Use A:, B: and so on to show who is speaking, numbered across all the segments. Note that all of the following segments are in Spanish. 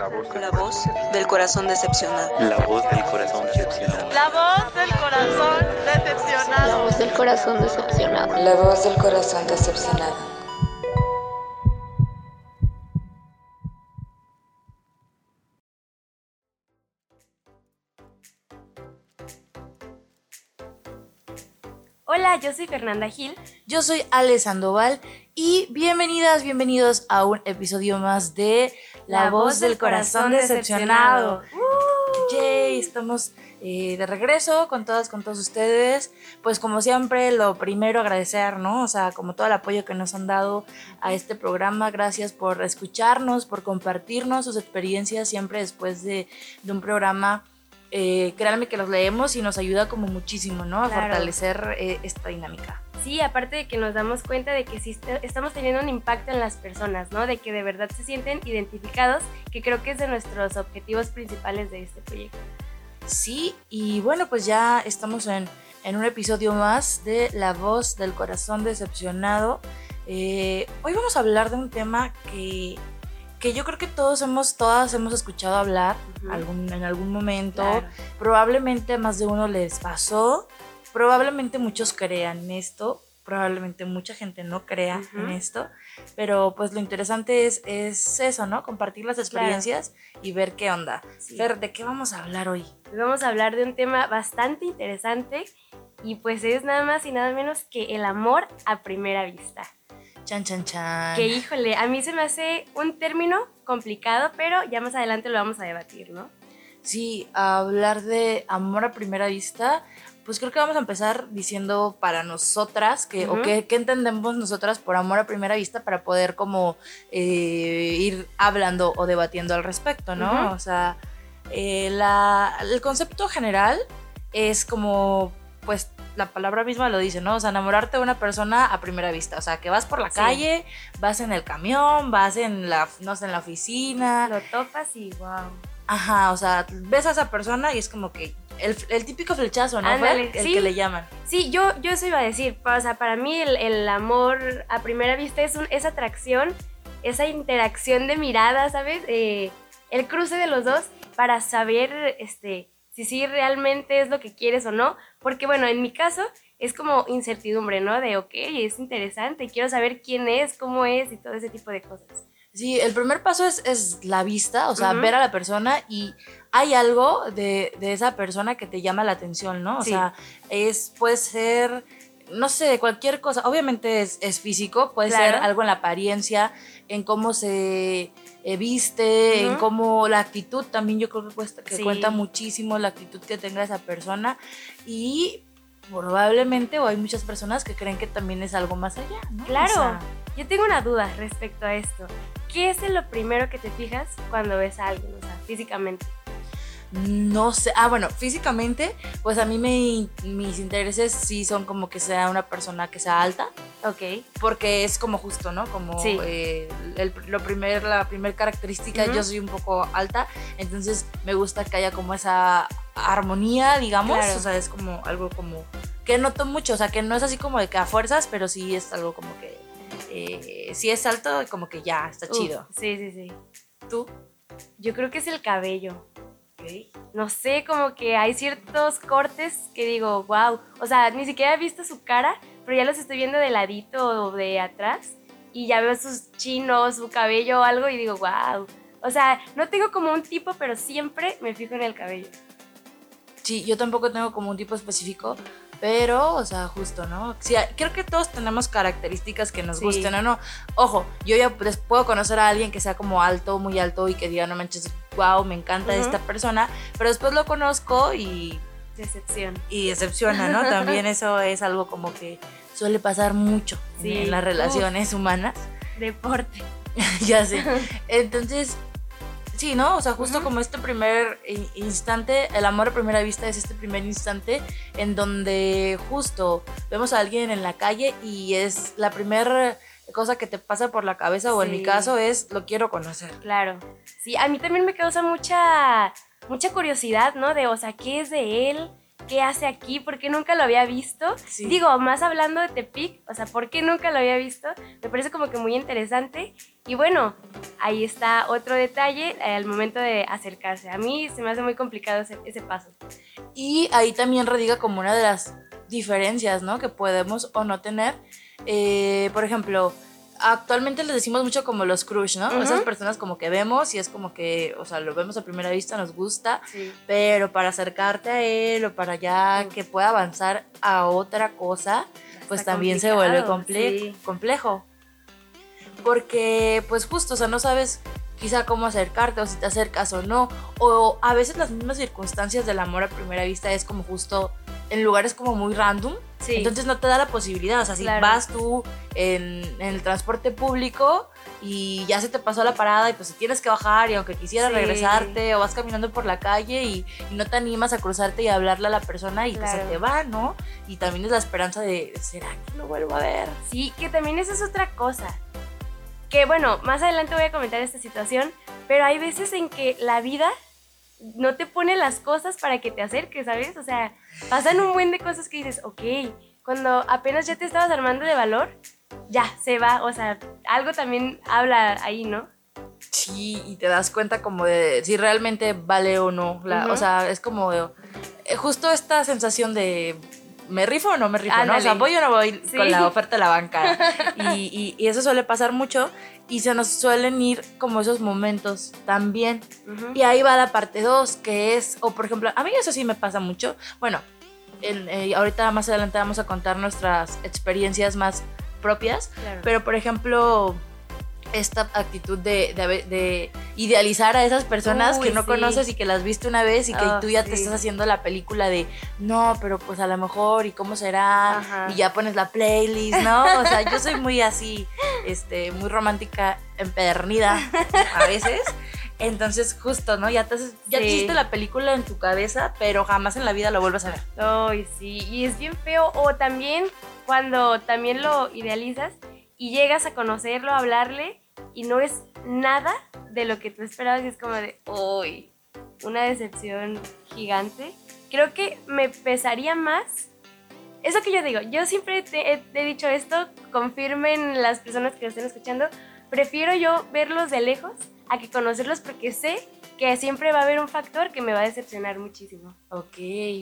A: La voz del corazón decepcionado.
B: La voz del corazón decepcionado.
C: La voz del corazón decepcionado.
D: La voz del corazón decepcionado.
E: La voz del corazón decepcionado.
F: Hola, yo soy Fernanda Gil.
G: Yo soy Ale Sandoval y bienvenidas, bienvenidos a un episodio más de La, voz del corazón decepcionado. Yay, estamos eh, de regreso con todas, con todos ustedes. Pues como siempre, lo primero agradecer, ¿no? O sea, como todo el apoyo que nos han dado a este programa. Gracias por escucharnos, por compartirnos sus experiencias siempre después de, de un programa eh, créanme que los leemos y nos ayuda como muchísimo, ¿no? A
F: Claro.
G: fortalecer eh, esta dinámica.
F: Sí, aparte de que nos damos cuenta de que sí est- estamos teniendo un impacto en las personas, ¿no? De que de verdad se sienten identificados, que creo que es de nuestros objetivos principales de este proyecto.
G: Sí, y bueno, pues ya estamos en, en un episodio más de La voz del corazón decepcionado. Eh, hoy vamos a hablar de un tema que, que yo creo que todos hemos, todas hemos escuchado hablar algún, en algún momento.
F: Claro.
G: Probablemente más de uno les pasó. Probablemente muchos crean esto. Probablemente mucha gente no crea en esto. Pero pues lo interesante es, es eso, ¿no? Compartir las experiencias y ver qué onda.
F: Sí.
G: Fer, ¿de qué vamos a hablar hoy?
F: Hoy vamos a hablar de un tema bastante interesante y pues es nada más y nada menos que el amor a primera vista.
G: Chan, chan, chan.
F: Que híjole, a mí se me hace un término complicado, pero ya más adelante lo vamos a debatir, ¿no?
G: Sí, hablar de amor a primera vista, pues creo que vamos a empezar diciendo para nosotras, que, o qué, entendemos nosotras por amor a primera vista para poder como eh, ir hablando o debatiendo al respecto, ¿no? O sea, eh, la- el concepto general es como, pues la palabra misma lo dice, ¿no? O sea, enamorarte de una persona a primera vista. O sea, que vas por la
F: Sí.
G: calle, vas en el camión, vas en la, no sé, en la oficina,
F: Lo topas y wow.
G: Ajá, o sea, ves a esa persona y es como que el, el típico flechazo, ¿no?
F: Ándale,
G: el
F: sí.
G: que le llaman.
F: Sí, yo, yo eso iba a decir. O sea, para mí el, el amor a primera vista es un, esa atracción, esa interacción de miradas, ¿sabes? Eh, el cruce de los dos para saber este, si sí realmente es lo que quieres o no. Porque, bueno, en mi caso es como incertidumbre, ¿no? De, ok, es interesante, quiero saber quién es, cómo es y todo ese tipo de cosas.
G: Sí, el primer paso es, es la vista, o sea, ver a la persona y hay algo de, de esa persona que te llama la atención, ¿no? O
F: Sí.
G: sea, es, puede ser, no sé, cualquier cosa. Obviamente es, es físico, puede
F: Claro.
G: ser algo en la apariencia, en cómo se eh, viste, en cómo la actitud también yo creo que, cuesta, que
F: Sí.
G: cuenta muchísimo la actitud que tenga esa persona y probablemente o hay muchas personas que creen que también es algo más allá, ¿no? O
F: Claro,
G: sea,
F: yo tengo una duda respecto a esto. ¿Qué es lo primero que te fijas cuando ves a alguien, o sea, físicamente?
G: No sé, ah bueno, físicamente, pues a mí me, mis intereses sí son como que sea una persona que sea alta,
F: Ok.
G: porque es como justo, ¿no? Como
F: Sí.
G: eh, el, lo primer, la primera característica,
F: Ujú.
G: yo soy un poco alta, entonces me gusta que haya como esa armonía, digamos,
F: Claro.
G: o sea, es como algo como que noto mucho, o sea, que no es así como de que a fuerzas, pero sí es algo como que, eh, si es alto, como que ya, está
F: Uf,
G: chido.
F: Sí, sí, sí.
G: ¿Tú?
F: Yo creo que es el cabello.
G: Ok.
F: No sé, como que hay ciertos cortes que digo, wow. O sea, ni siquiera he visto su cara, pero ya los estoy viendo de ladito o de atrás. Y ya veo sus chinos, su cabello o algo y digo, wow. O sea, no tengo como un tipo, pero siempre me fijo en el cabello.
G: Sí, yo tampoco tengo como un tipo específico, pero, o sea, justo, ¿no? Sí, creo que todos tenemos características que nos
F: Sí.
G: gusten o no. Ojo, yo ya pues, puedo conocer a alguien que sea como alto, muy alto y que diga, no manches, wow, me encanta esta persona, pero después lo conozco y,
F: Decepción.
G: y decepciona, ¿no? También eso es algo como que suele pasar mucho en-
F: Sí,
G: en las relaciones humanas.
F: Deporte.
G: ya sé. Entonces, sí, ¿no? O sea, justo como este primer in- instante, el amor a primera vista es este primer instante en donde justo vemos a alguien en la calle y es la primera cosa que te pasa por la cabeza, o en mi caso es lo quiero conocer.
F: Claro. Sí, a mí también me causa mucha, mucha curiosidad, ¿no? De, o sea, ¿qué es de él? ¿Qué hace aquí? ¿Por qué nunca lo había visto?
G: Sí.
F: Digo, más hablando de Tepic, o sea, ¿por qué nunca lo había visto? Me parece como que muy interesante. Y bueno, ahí está otro detalle eh, al momento de acercarse. A mí se me hace muy complicado ese, ese paso.
G: Y ahí también radica como una de las diferencias, ¿no? Que podemos o no tener. Eh, por ejemplo, actualmente les decimos mucho como los crush, ¿no? Esas personas como que vemos y es como que, o sea, lo vemos a primera vista, nos gusta,
F: Sí.
G: pero para acercarte a él o para ya que pueda avanzar a otra cosa, pues también se vuelve
F: complicado,
G: comple-
F: sí.
G: complejo. Porque, pues justo, o sea, no sabes quizá cómo acercarte o si te acercas o no. O a veces las mismas circunstancias del amor a primera vista es como justo en lugares como muy random.
F: Sí.
G: Entonces no te da la posibilidad. O sea, si
F: Claro.
G: vas tú en, en el transporte público y ya se te pasó la parada y pues tienes que bajar y aunque quisieras
F: Sí.
G: regresarte o vas caminando por la calle y, y no te animas a cruzarte y a hablarle a la persona y pues se
F: Claro.
G: te va, ¿no? Y también es la esperanza de, ¿será que lo vuelvo a ver?
F: Sí, que también esa es otra cosa. Que bueno, más adelante voy a comentar esta situación, pero hay veces en que la vida no te pone las cosas para que te acerques, ¿sabes? O sea, pasan un buen de cosas que dices, ok, cuando apenas ya te estabas armando de valor, ya, se va, o sea, algo también habla ahí, ¿no?
G: Sí, y te das cuenta como de si realmente vale o no. la-. O sea, es como de- eh, justo esta sensación de ¿me rifo o no me rifo? ¿no? O sea, voy o no voy
F: Sí.
G: con la oferta de la banca. y, y- y eso suele pasar mucho y se nos suelen ir como esos momentos también.
F: Ujú.
G: Y ahí va la parte 2, que es, o por ejemplo, a mí eso sí me pasa mucho. Bueno, en- eh, ahorita más adelante vamos a contar nuestras experiencias más propias.
F: Claro.
G: Pero, por ejemplo, esta actitud de, de haber- de idealizar a esas personas
F: Uy,
G: que no
F: sí.
G: conoces y que las viste una vez y que
F: Ah,
G: tú ya te estás haciendo la película de, no, pero pues a lo mejor y cómo será,
F: Ajá.
G: y ya pones la playlist, ¿no? O sea, yo soy muy así, este, muy romántica, empedernida a veces. Entonces, justo, ¿no? Ya te, haces- ya
F: Sí.
G: hiciste la película en tu cabeza, pero jamás en la vida lo vuelves a ver.
F: Ay, sí, y es bien feo. O también cuando también lo idealizas y llegas a conocerlo, a hablarle y no es nada de lo que tú esperabas y es como de, uy, una decepción gigante. Creo que me pesaría más. Eso que yo digo, yo siempre he, dicho esto, confirmen las personas que lo estén escuchando, prefiero yo verlos de lejos a que conocerlos porque sé que siempre va a haber un factor que me va a decepcionar muchísimo.
G: Ok,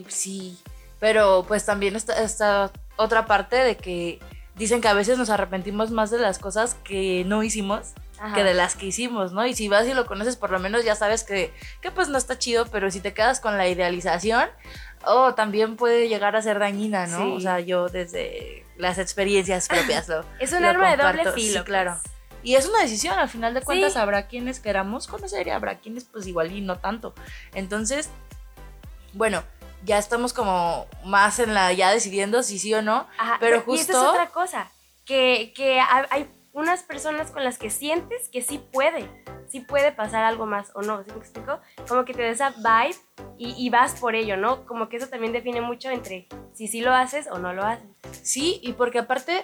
G: sí. Pero pues también está otra parte de que dicen que a veces nos arrepentimos más de las cosas que no hicimos
F: Ajá.
G: que de las que hicimos, ¿no? Y si vas y lo conoces, por lo menos ya sabes que, que pues no está chido, pero si te quedas con la idealización, oh, también puede llegar a ser dañina, ¿no?
F: Sí.
G: O sea, yo desde las experiencias propias lo
F: Es un
G: lo
F: arma de doble
G: comparto.
F: filo.
G: Sí, claro.
F: pues.
G: Y es una decisión, al final de cuentas
F: Sí.
G: habrá quienes queramos conocer y habrá quienes pues igual y no tanto. Entonces, bueno, ya estamos como más en la, ya decidiendo si sí o no,
F: Ajá,
G: pero
F: Y esta es
G: justo-
F: otra cosa, que, que ha- hay unas personas con las que sientes que sí puede, sí puede pasar algo más o no, ¿sí me explico? Como que te da esa vibe y, y vas por ello, ¿no? Como que eso también define mucho entre si sí lo haces o no lo haces.
G: Sí, y porque aparte,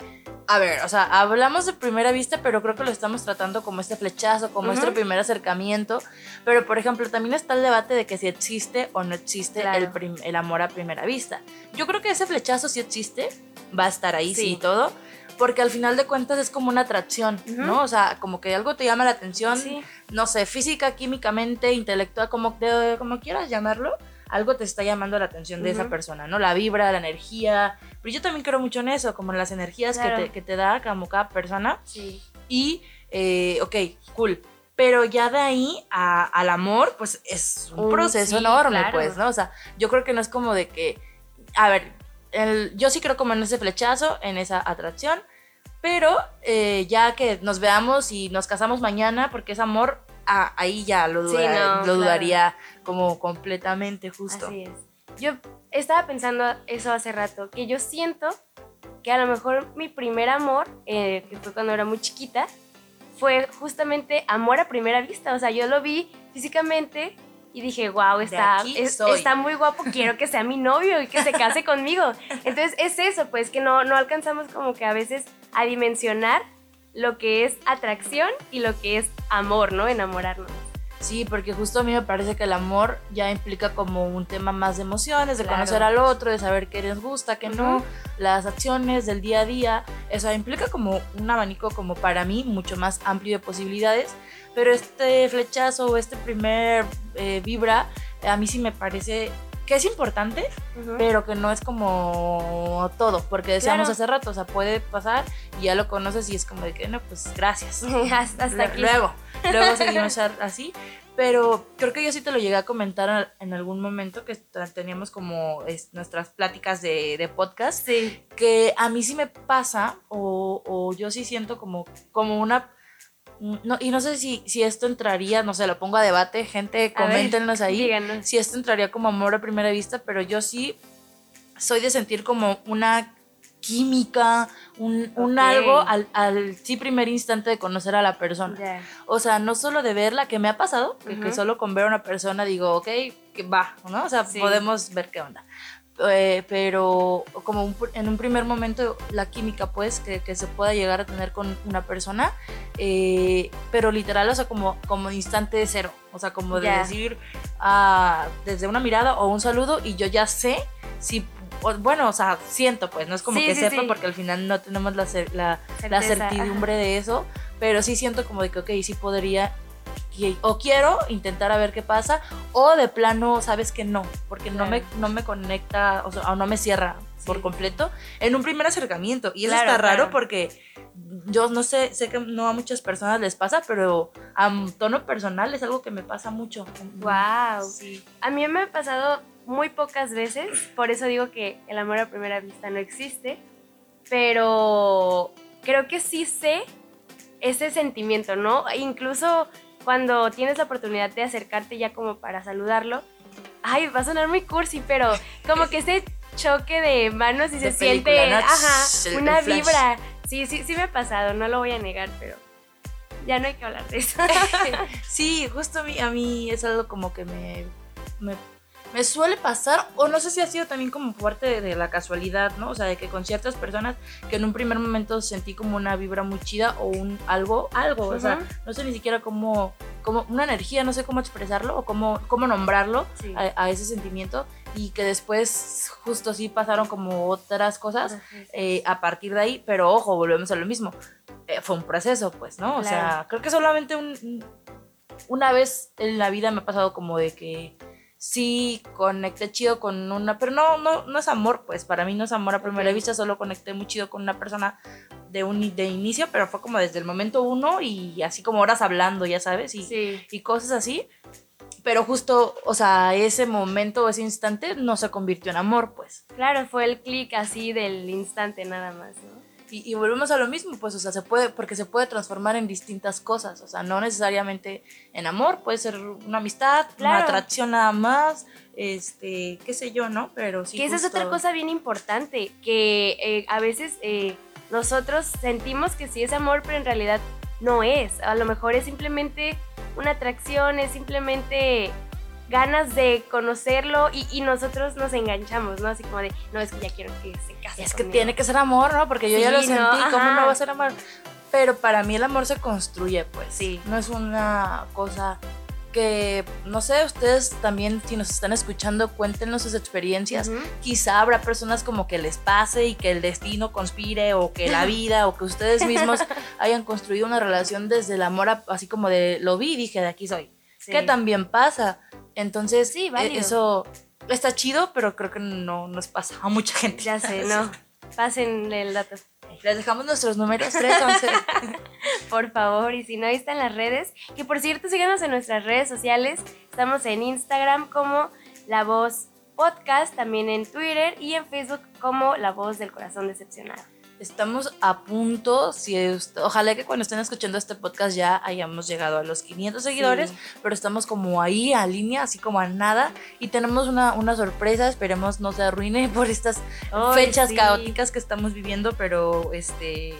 G: a ver, o sea, hablamos de primera vista, pero creo que lo estamos tratando como este flechazo, como
F: Ujú.
G: este primer acercamiento. Pero, por ejemplo, también está el debate de que si existe o no existe
F: Claro.
G: el, el amor a primera vista. Yo creo que ese flechazo sí existe, va a estar ahí, sí,
F: Sí.
G: y todo. Porque al final de cuentas es como una atracción,
F: Ujú.
G: ¿no? O sea, como que algo te llama la atención,
F: Sí.
G: no sé, física, químicamente, intelectual, como, de- como quieras llamarlo, algo te está llamando la atención de esa
F: Ujú.
G: persona, ¿no? La vibra, la energía. Pero yo también creo mucho en eso, como en las energías
F: Claro.
G: que, te, que te da como cada persona.
F: Sí.
G: Y, eh, ok, cool. Pero ya de ahí a- al amor, pues es un
F: Un-
G: proceso
F: sí,
G: enorme,
F: claro.
G: pues, ¿no? O sea, yo creo que no es como de que, a ver, el- yo sí creo como en ese flechazo, en esa atracción, pero eh, ya que nos veamos y nos casamos mañana, porque es amor, ah, ahí ya lo,
F: Sí,
G: duda-
F: no,
G: lo
F: claro.
G: dudaría como completamente justo.
F: Así es. Yo estaba pensando eso hace rato, que yo siento que a lo mejor mi primer amor, eh, que fue cuando era muy chiquita, fue justamente amor a primera vista. O sea, yo lo vi físicamente y dije, wow, está,
G: aquí
F: es-
G: soy".
F: está muy guapo, quiero que sea mi novio y que se case conmigo. Entonces es eso, pues que no, no alcanzamos como que a veces a dimensionar lo que es atracción y lo que es amor, ¿no? Enamorarnos.
G: Sí, porque justo a mí me parece que el amor ya implica como un tema más de emociones, de
F: Claro.
G: conocer al otro, de saber qué les gusta, qué no, las acciones del día a día. Eso implica como un abanico como para mí mucho más amplio de posibilidades. Pero este flechazo o este primer eh, vibra, a mí sí me parece que es importante, pero que no es como todo, porque decíamos
F: Claro.
G: hace rato, o sea, puede pasar y ya lo conoces y es como de que, no, pues gracias.
F: hasta, hasta aquí.
G: Luego, luego seguimos así. Pero creo que yo sí te lo llegué a comentar en algún momento que teníamos como es, nuestras pláticas de, de podcast,
F: Sí.
G: que a mí sí me pasa o, o yo sí siento como, como una... No, y no sé si, si esto entraría, no sé, lo pongo a debate, gente,
F: A ver,
G: coméntenos ahí
F: Díganos.
G: si esto entraría como amor a primera vista, pero yo sí soy de sentir como una química, un, un algo al, al sí primer instante de conocer a la persona. O sea, no solo de verla, que me ha pasado, que, solo con ver a una persona digo, ok, que va, ¿no? O sea,
F: Sí.
G: podemos ver qué onda. Eh, pero como un en un primer momento la química pues que, que se pueda llegar a tener con una persona eh, pero literal o sea como como instante de cero o sea como de decir ah, desde una mirada o un saludo y yo ya sé si bueno o sea siento pues no es como
F: Sí,
G: que
F: sí,
G: sepa
F: sí.
G: porque al final no tenemos la, la, la certidumbre de eso, pero sí siento como de que, ok, sí podría, y- o quiero intentar a ver qué pasa, o de plano, sabes que no, porque no, me,
F: Claro.
G: no me conecta, o, sea, o no me cierra por
F: Sí.
G: completo en un primer acercamiento. Y eso
F: Claro,
G: está raro
F: claro.
G: porque yo no sé, sé que no a muchas personas les pasa, pero a tono personal es algo que me pasa mucho.
F: Wow.
G: Sí.
F: A mí me ha pasado muy pocas veces, por eso digo que el amor a primera vista no existe, pero creo que sí sé ese sentimiento, ¿no? Incluso cuando tienes la oportunidad de acercarte ya como para saludarlo, ay, va a sonar muy cursi, pero como que ese choque de manos y
G: De
F: se
G: película,
F: siente,
G: ¿no?
F: ajá, una vibra. Sí, sí, sí me ha pasado, no lo voy a negar, pero ya no hay que hablar de eso.
G: Sí, justo a mí, a mí es algo como que me, me, me suele pasar, o no sé si ha sido también como parte de, de la casualidad, ¿no? O sea, de que con ciertas personas que en un primer momento sentí como una vibra muy chida o un algo, algo, o sea, no sé ni siquiera cómo, cómo, una energía, no sé cómo expresarlo o cómo, cómo nombrarlo
F: Sí.
G: a, a ese sentimiento y que después justo sí pasaron como otras cosas eh, a partir de ahí, pero ojo, volvemos a lo mismo. Eh, fue un proceso, pues, ¿no? O sea, creo que solamente un- un- una vez en la vida me ha pasado como de que sí conecté chido con una, pero no, no, no es amor, pues, para mí no es amor a primera vista, solo conecté muy chido con una persona de, un, de inicio, pero fue como desde el momento uno y así como horas hablando, ya sabes, y,
F: Sí.
G: y cosas así. Pero justo, o sea, ese momento, ese instante no se convirtió en amor, pues.
F: Claro, fue el clic así del instante nada más, ¿no?
G: Y, y volvemos a lo mismo, pues, o sea, se puede, porque se puede transformar en distintas cosas, o sea, no necesariamente en amor, puede ser una amistad, una atracción nada más, este, qué sé yo, ¿no? Pero sí.
F: que esa es otra cosa bien importante, que eh, a veces eh, nosotros sentimos que sí es amor, pero en realidad no es. A lo mejor es simplemente una atracción, es simplemente ganas de conocerlo y, y nosotros nos enganchamos, ¿no? Así como de, no, es que ya quiero que se case.
G: Es que
F: conmigo".
G: tiene que ser amor, ¿no? Porque yo ya
F: Sí,
G: lo
F: ¿no?
G: sentí, ¿cómo no va a ser amor? Pero para mí el amor se construye, pues.
F: Sí.
G: No es una cosa que, no sé, ustedes también, si nos están escuchando, cuéntenos sus experiencias.
F: Ujú.
G: quizá habrá personas como que les pase y que el destino conspire o que la vida o que ustedes mismos hayan construido una relación desde el amor a- así como de lo vi y dije de aquí soy.
F: Sí.
G: Que también pasa. Entonces,
F: Sí,
G: eh,
F: válido.
G: eso está chido, pero creo que no nos pasa a mucha gente.
F: Ya sé, no. Pásenle el dato.
G: Les dejamos nuestros números 311.
F: Por favor, y si no, ahí están las redes. Que por cierto, síganos en nuestras redes sociales. Estamos en Instagram como La Voz Podcast, también en Twitter y en Facebook como La Voz del Corazón Decepcionado.
G: Estamos a punto, si usted- ojalá que cuando estén escuchando este podcast ya hayamos llegado a los 500 seguidores,
F: Sí.
G: pero estamos como ahí a línea, así como a nada, y tenemos una, una sorpresa, esperemos no se arruine por estas fechas
F: sí.
G: caóticas que estamos viviendo, pero este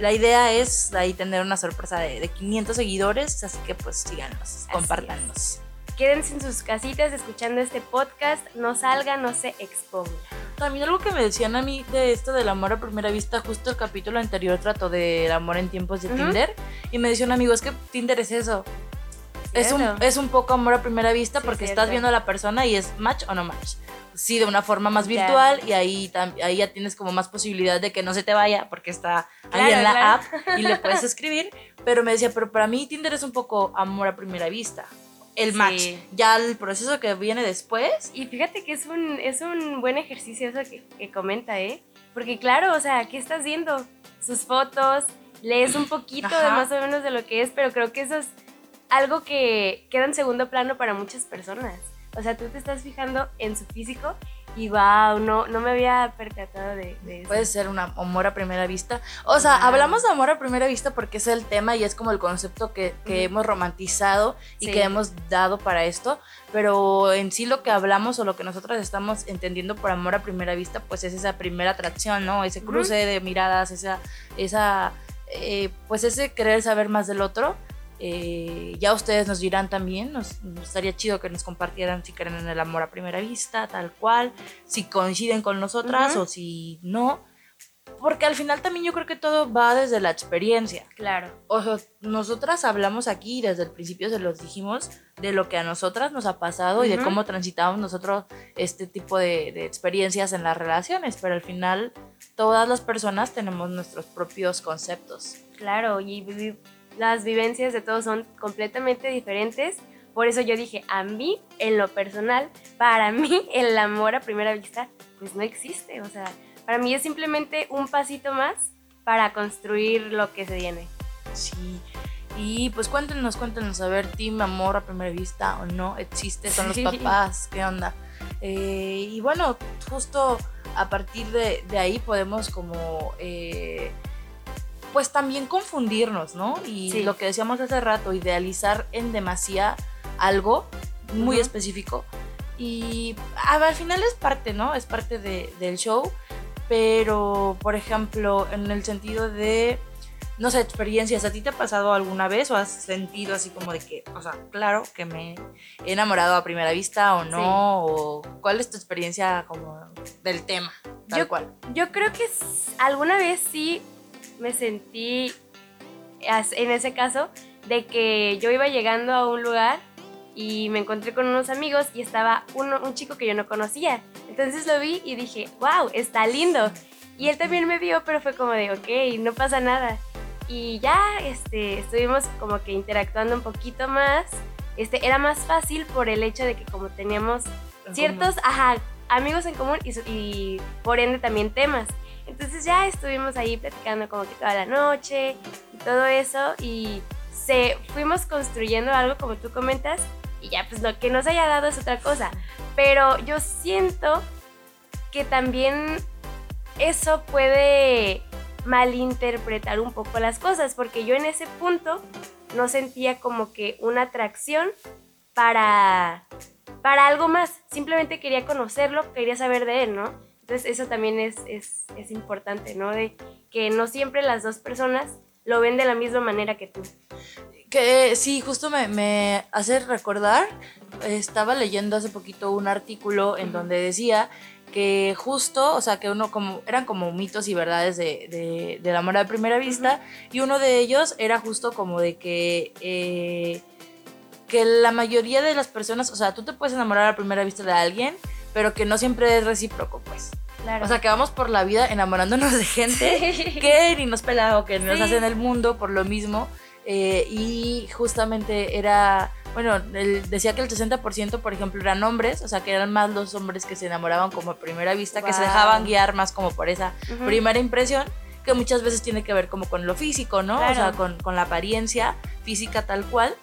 G: la idea es ahí tener una sorpresa de, de 500 seguidores, así que pues síganos, compártanos.
F: Quédense en sus casitas escuchando este podcast. No salgan, no se expongan.
G: También algo que me decían a mí de esto del amor a primera vista, justo el capítulo anterior trató del amor en tiempos de
F: Ujú.
G: Tinder, y me decía un amigo, es que Tinder es eso. es un, es un poco amor a primera vista
F: Sí,
G: porque
F: cierto.
G: estás viendo a la persona y es match o no match. Sí, de una forma más virtual y ahí, ahí ya tienes como más posibilidad de que no se te vaya porque está ahí
F: Claro,
G: en la
F: claro.
G: app y le puedes escribir. Pero me decía, pero para mí Tinder es un poco amor a primera vista. El
F: Sí.
G: match. Ya el proceso que viene después.
F: Y fíjate que es un, es un buen ejercicio eso que, que comenta, ¿eh? Porque claro, o sea, ¿qué estás viendo? Sus fotos, lees un poquito de más o menos de lo que es, pero creo que eso es algo que queda en segundo plano para muchas personas. O sea, tú te estás fijando en su físico y wow, no, no me había percatado de, de eso.
G: Puede ser un amor a primera vista. O sea, hablamos de amor a primera vista porque es el tema y es como el concepto que, que
F: Ujú.
G: hemos romantizado y
F: Sí.
G: que hemos dado para esto. Pero en sí lo que hablamos o lo que nosotros estamos entendiendo por amor a primera vista, pues es esa primera atracción, ¿no? Ese cruce de miradas, esa, esa eh, pues ese querer saber más del otro. Eh, ya ustedes nos dirán también, nos, nos estaría chido que nos compartieran si creen en el amor a primera vista, tal cual, si coinciden con nosotras
F: Ujú.
G: o si no. Porque al final también yo creo que todo va desde la experiencia.
F: Claro.
G: O sea, nosotras hablamos aquí, desde el principio se los dijimos, de lo que a nosotras nos ha pasado y de cómo transitamos nosotros este tipo de, de experiencias en las relaciones, pero al final todas las personas tenemos nuestros propios conceptos.
F: Claro, y las vivencias de todos son completamente diferentes. Por eso yo dije, a mí, en lo personal, para mí, el amor a primera vista, pues no existe. O sea, para mí es simplemente un pasito más para construir lo que se viene.
G: Sí. Y pues cuéntenos, cuéntenos, a ver, team amor a primera vista o no existe, son
F: Sí.
G: los papás, ¿qué onda? Eh, y bueno, justo a partir de, de ahí podemos como, eh, pues también confundirnos, ¿no? Y
F: Sí.
G: lo que decíamos hace rato, idealizar en demasía algo muy específico. Y a ver, al final es parte, ¿no? Es parte de- del show, pero por ejemplo, en el sentido de no sé, experiencias, ¿a ti te ha pasado alguna vez o has sentido así como de que, o sea, claro que me he enamorado a primera vista o no? ¿O cuál es tu experiencia como del tema? Tal
F: Yo-
G: cual.
F: Yo creo que alguna vez sí me sentí en ese caso de que yo iba llegando a un lugar y me encontré con unos amigos y estaba uno, un chico que yo no conocía. Entonces lo vi y dije, wow, está lindo. Y él también me vio, pero fue como de, ok, no pasa nada. Y ya este, estuvimos como que interactuando un poquito más. Este, era más fácil por el hecho de que como teníamos ciertos ajá, amigos en común y por ende también temas. Entonces ya estuvimos ahí platicando como que toda la noche y todo eso y se fuimos construyendo algo como tú comentas y ya pues lo que nos haya dado es otra cosa. Pero yo siento que también eso puede malinterpretar un poco las cosas porque yo en ese punto no sentía como que una atracción para para algo más. Simplemente quería conocerlo, quería saber de él, ¿no? Entonces eso también es, es, es importante, ¿no? De que no siempre las dos personas lo ven de la misma manera que tú.
G: Que sí, justo me, me hace recordar, estaba leyendo hace poquito un artículo en donde decía que justo, o sea, que uno como, eran como mitos y verdades de, de- del amor a primera vista, y uno de ellos era justo como de que, eh, que la mayoría de las personas, o sea, tú te puedes enamorar a primera vista de alguien, pero que no siempre es recíproco, pues.
F: Claro.
G: O sea, que vamos por la vida enamorándonos de gente que ni nos pela o que nos
F: Sí.
G: hacen el mundo por lo mismo. Eh, y justamente era, bueno, él decía que el 60%, por ejemplo, eran hombres, o sea, que eran más los hombres que se enamoraban como a primera vista, que se
F: Wow.
G: dejaban guiar más como por esa
F: Ujú.
G: primera impresión, que muchas veces tiene que ver como con lo físico, ¿no? O
F: Claro.
G: sea, con, con la apariencia física tal cual.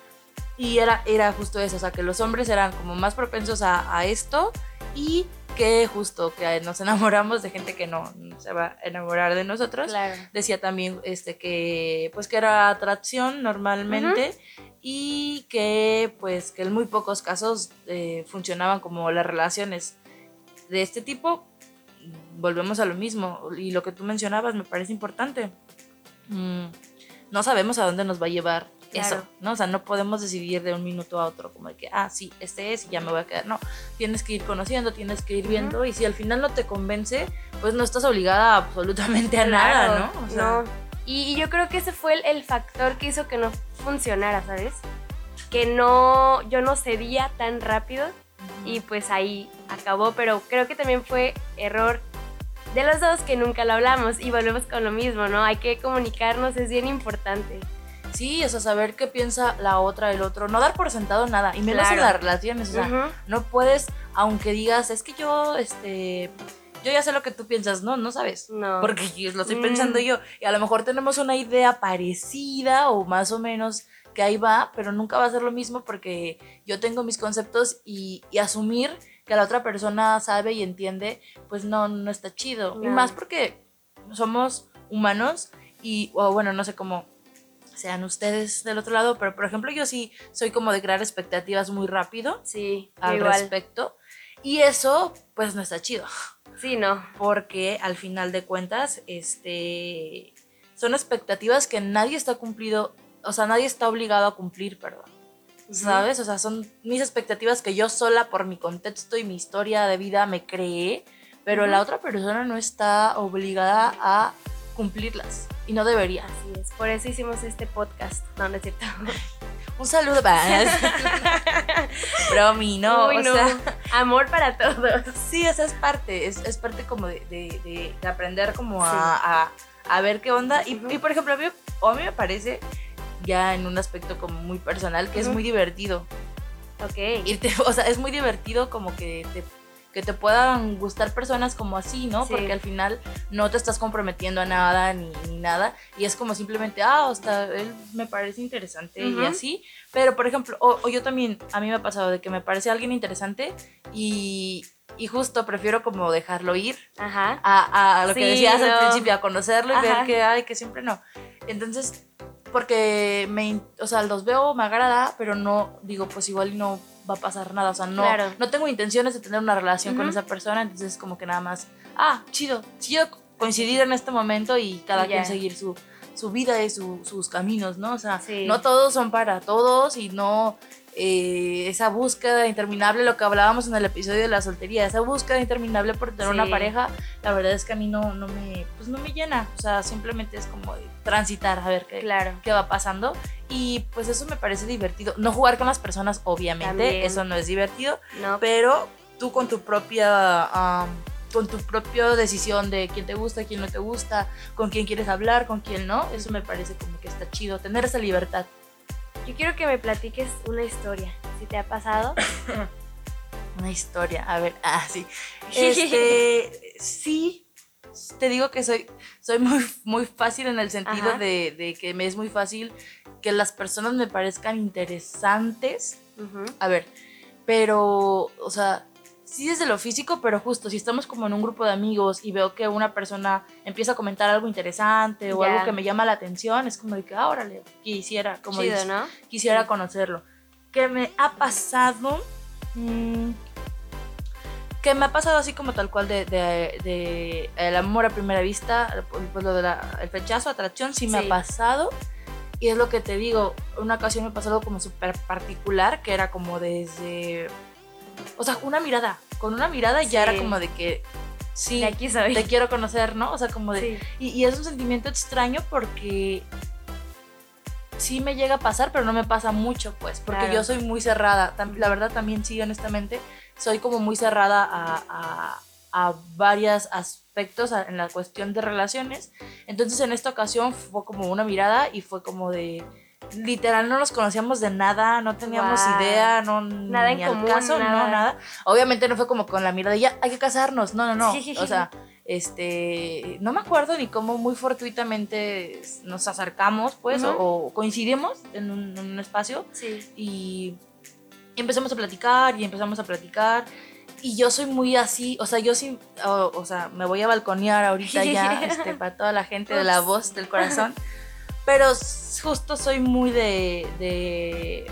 G: Y era, era justo eso, o sea, que los hombres eran como más propensos a, a esto y que justo que nos enamoramos de gente que no se va a enamorar de nosotros.
F: Claro.
G: Decía también este que pues que era atracción normalmente y que pues que en muy pocos casos eh, funcionaban como las relaciones de este tipo. Volvemos a lo mismo y lo que tú mencionabas me parece importante. Mm, no sabemos a dónde nos va a llevar eso. ¿no? O sea, no podemos decidir de un minuto a otro como de que, ah, sí, este es y ya me voy a quedar. No, tienes que ir conociendo, tienes que ir viendo y si al final no te convence, pues no estás obligada absolutamente a nada, ¿no? O sea,
F: no. Y, y yo creo que ese fue el, el factor que hizo que no funcionara, ¿sabes? que no, yo no cedía tan rápido y pues ahí acabó, pero creo que también fue error de los dos que nunca lo hablamos y volvemos con lo mismo, ¿no? Hay que comunicarnos, es bien importante.
G: Sí, o sea, saber qué piensa la otra, el otro, no dar por sentado nada, y menos en
F: Claro.
G: las relaciones, o sea, no puedes, aunque digas, es que yo, este, yo ya sé lo que tú piensas, no, no sabes.
F: No.
G: Porque lo estoy
F: Mm.
G: pensando yo. Y a lo mejor tenemos una idea parecida o más o menos que ahí va, pero nunca va a ser lo mismo porque yo tengo mis conceptos y, y asumir que la otra persona sabe y entiende, pues no, no está chido. Y más porque somos humanos y, o bueno, no sé cómo sean ustedes del otro lado, pero por ejemplo yo sí soy como de crear expectativas muy rápido
F: Sí,
G: al
F: igual.
G: respecto. Y eso, pues no está chido
F: Sí, no.
G: porque al final de cuentas, este, son expectativas que nadie está cumplido, o sea, nadie está obligado a cumplir, perdón. ¿Sabes? O sea, son mis expectativas que yo sola por mi contexto y mi historia de vida me creé, pero la otra persona no está obligada a cumplirlas y no debería.
F: Así es, por eso hicimos este podcast. No, no es cierto.
G: Un saludo para Bromi, no,
F: Uy,
G: o
F: no.
G: sea,
F: Amor para todos.
G: Sí, esa es parte, es, es parte como de, de- de- de aprender como a, a- a ver qué onda. Y, y, por ejemplo, a mí, a mí me parece, ya en un aspecto como muy personal, que es muy divertido.
F: Ok.
G: Irte, o sea, es muy divertido como que te, que te puedan gustar personas como así, ¿no?
F: Sí.
G: Porque al final no te estás comprometiendo a nada ni, ni nada. Y es como simplemente, ah, sea, él me parece interesante y así. Pero, por ejemplo, o, o yo también, a mí me ha pasado de que me parece alguien interesante y, y justo prefiero como dejarlo ir
F: Ajá.
G: a, a lo que decías al principio, a conocerlo y
F: Ajá.
G: ver que hay, que siempre no. Entonces, porque me, o sea, los veo, me agrada, pero no, digo, pues igual no va a pasar nada, o sea, no,
F: Claro.
G: no tengo intenciones de tener una relación con esa persona, entonces como que nada más, ah, chido, chido coincidir en este momento y cada quien seguir su, su vida y su- sus caminos, ¿no? O sea,
F: Sí.
G: no todos son para todos y no eh, esa búsqueda interminable, lo que hablábamos en el episodio de la soltería, esa búsqueda interminable por tener una pareja, la verdad es que a mí no, no me, pues no me llena, o sea, simplemente es como transitar a ver qué,
F: Claro.
G: qué va pasando y pues eso me parece divertido. No jugar con las personas, obviamente,
F: También.
G: eso no es divertido,
F: No,
G: pero tú con tu propia... con tu propia decisión de quién te gusta, quién no te gusta, con quién quieres hablar, con quién no, eso me parece como que está chido, tener esa libertad.
F: Yo quiero que me platiques una historia. Si te ha pasado.
G: Una historia, a ver, ah, sí. Este, sí, te digo que soy, soy muy, muy fácil en el sentido de, de que me es muy fácil que las personas me parezcan interesantes. A ver, pero, o sea, sí desde lo físico, pero justo si estamos como en un grupo de amigos y veo que una persona empieza a comentar algo interesante o algo que me llama la atención, es como de que, ah, órale, quisiera, como
F: Chido,
G: dices,
F: ¿no?
G: quisiera
F: Sí.
G: conocerlo. Que me ha pasado. mm, que me ha pasado así como tal cual de, de- de el amor a primera vista, pues lo del el rechazo, atracción, sí me
F: Sí.
G: ha pasado. Y es lo que te digo, una ocasión me pasó algo como súper particular, que era como desde. O sea, una mirada. Con una mirada ya era como de que. Sí,
F: De aquí soy.
G: te quiero conocer, ¿no? O sea, como de.
F: Sí.
G: Y, y es un sentimiento extraño porque sí me llega a pasar, pero no me pasa mucho, pues, porque
F: Claro.
G: yo soy muy cerrada. La verdad también sí, honestamente, soy como muy cerrada a, a, a varios aspectos en la cuestión de relaciones. Entonces en esta ocasión fue como una mirada y fue como de... Literal, no nos conocíamos de nada, no teníamos idea, no,
F: Nada en
G: ni al
F: común,
G: caso,
F: nada.
G: no, nada. Obviamente no fue como con la mirada de ya, hay que casarnos, no, no, no.
F: Sí.
G: O sea, este, no me acuerdo ni cómo muy fortuitamente nos acercamos, pues, o, o coincidimos en un, en un espacio
F: Sí.
G: y empezamos a platicar y empezamos a platicar. Y yo soy muy así, o sea, yo sí, o, o sea, me voy a balconear ahorita ya, este, para toda la gente de la voz del corazón. Pero justo soy muy de, de,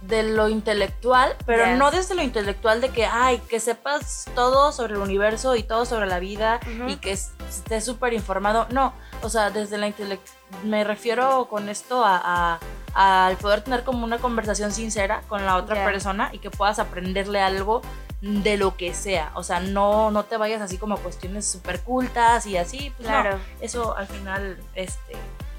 G: de lo intelectual, pero no desde lo intelectual de que, ay, que sepas todo sobre el universo y todo sobre la vida y que es- estés súper informado. No, o sea, desde la intelectual, me refiero con esto a, a- al poder tener como una conversación sincera con la otra persona y que puedas aprenderle algo de lo que sea. O sea, no, no te vayas así como a cuestiones súper cultas y así. Pues no,
F: Claro.
G: eso al final, este,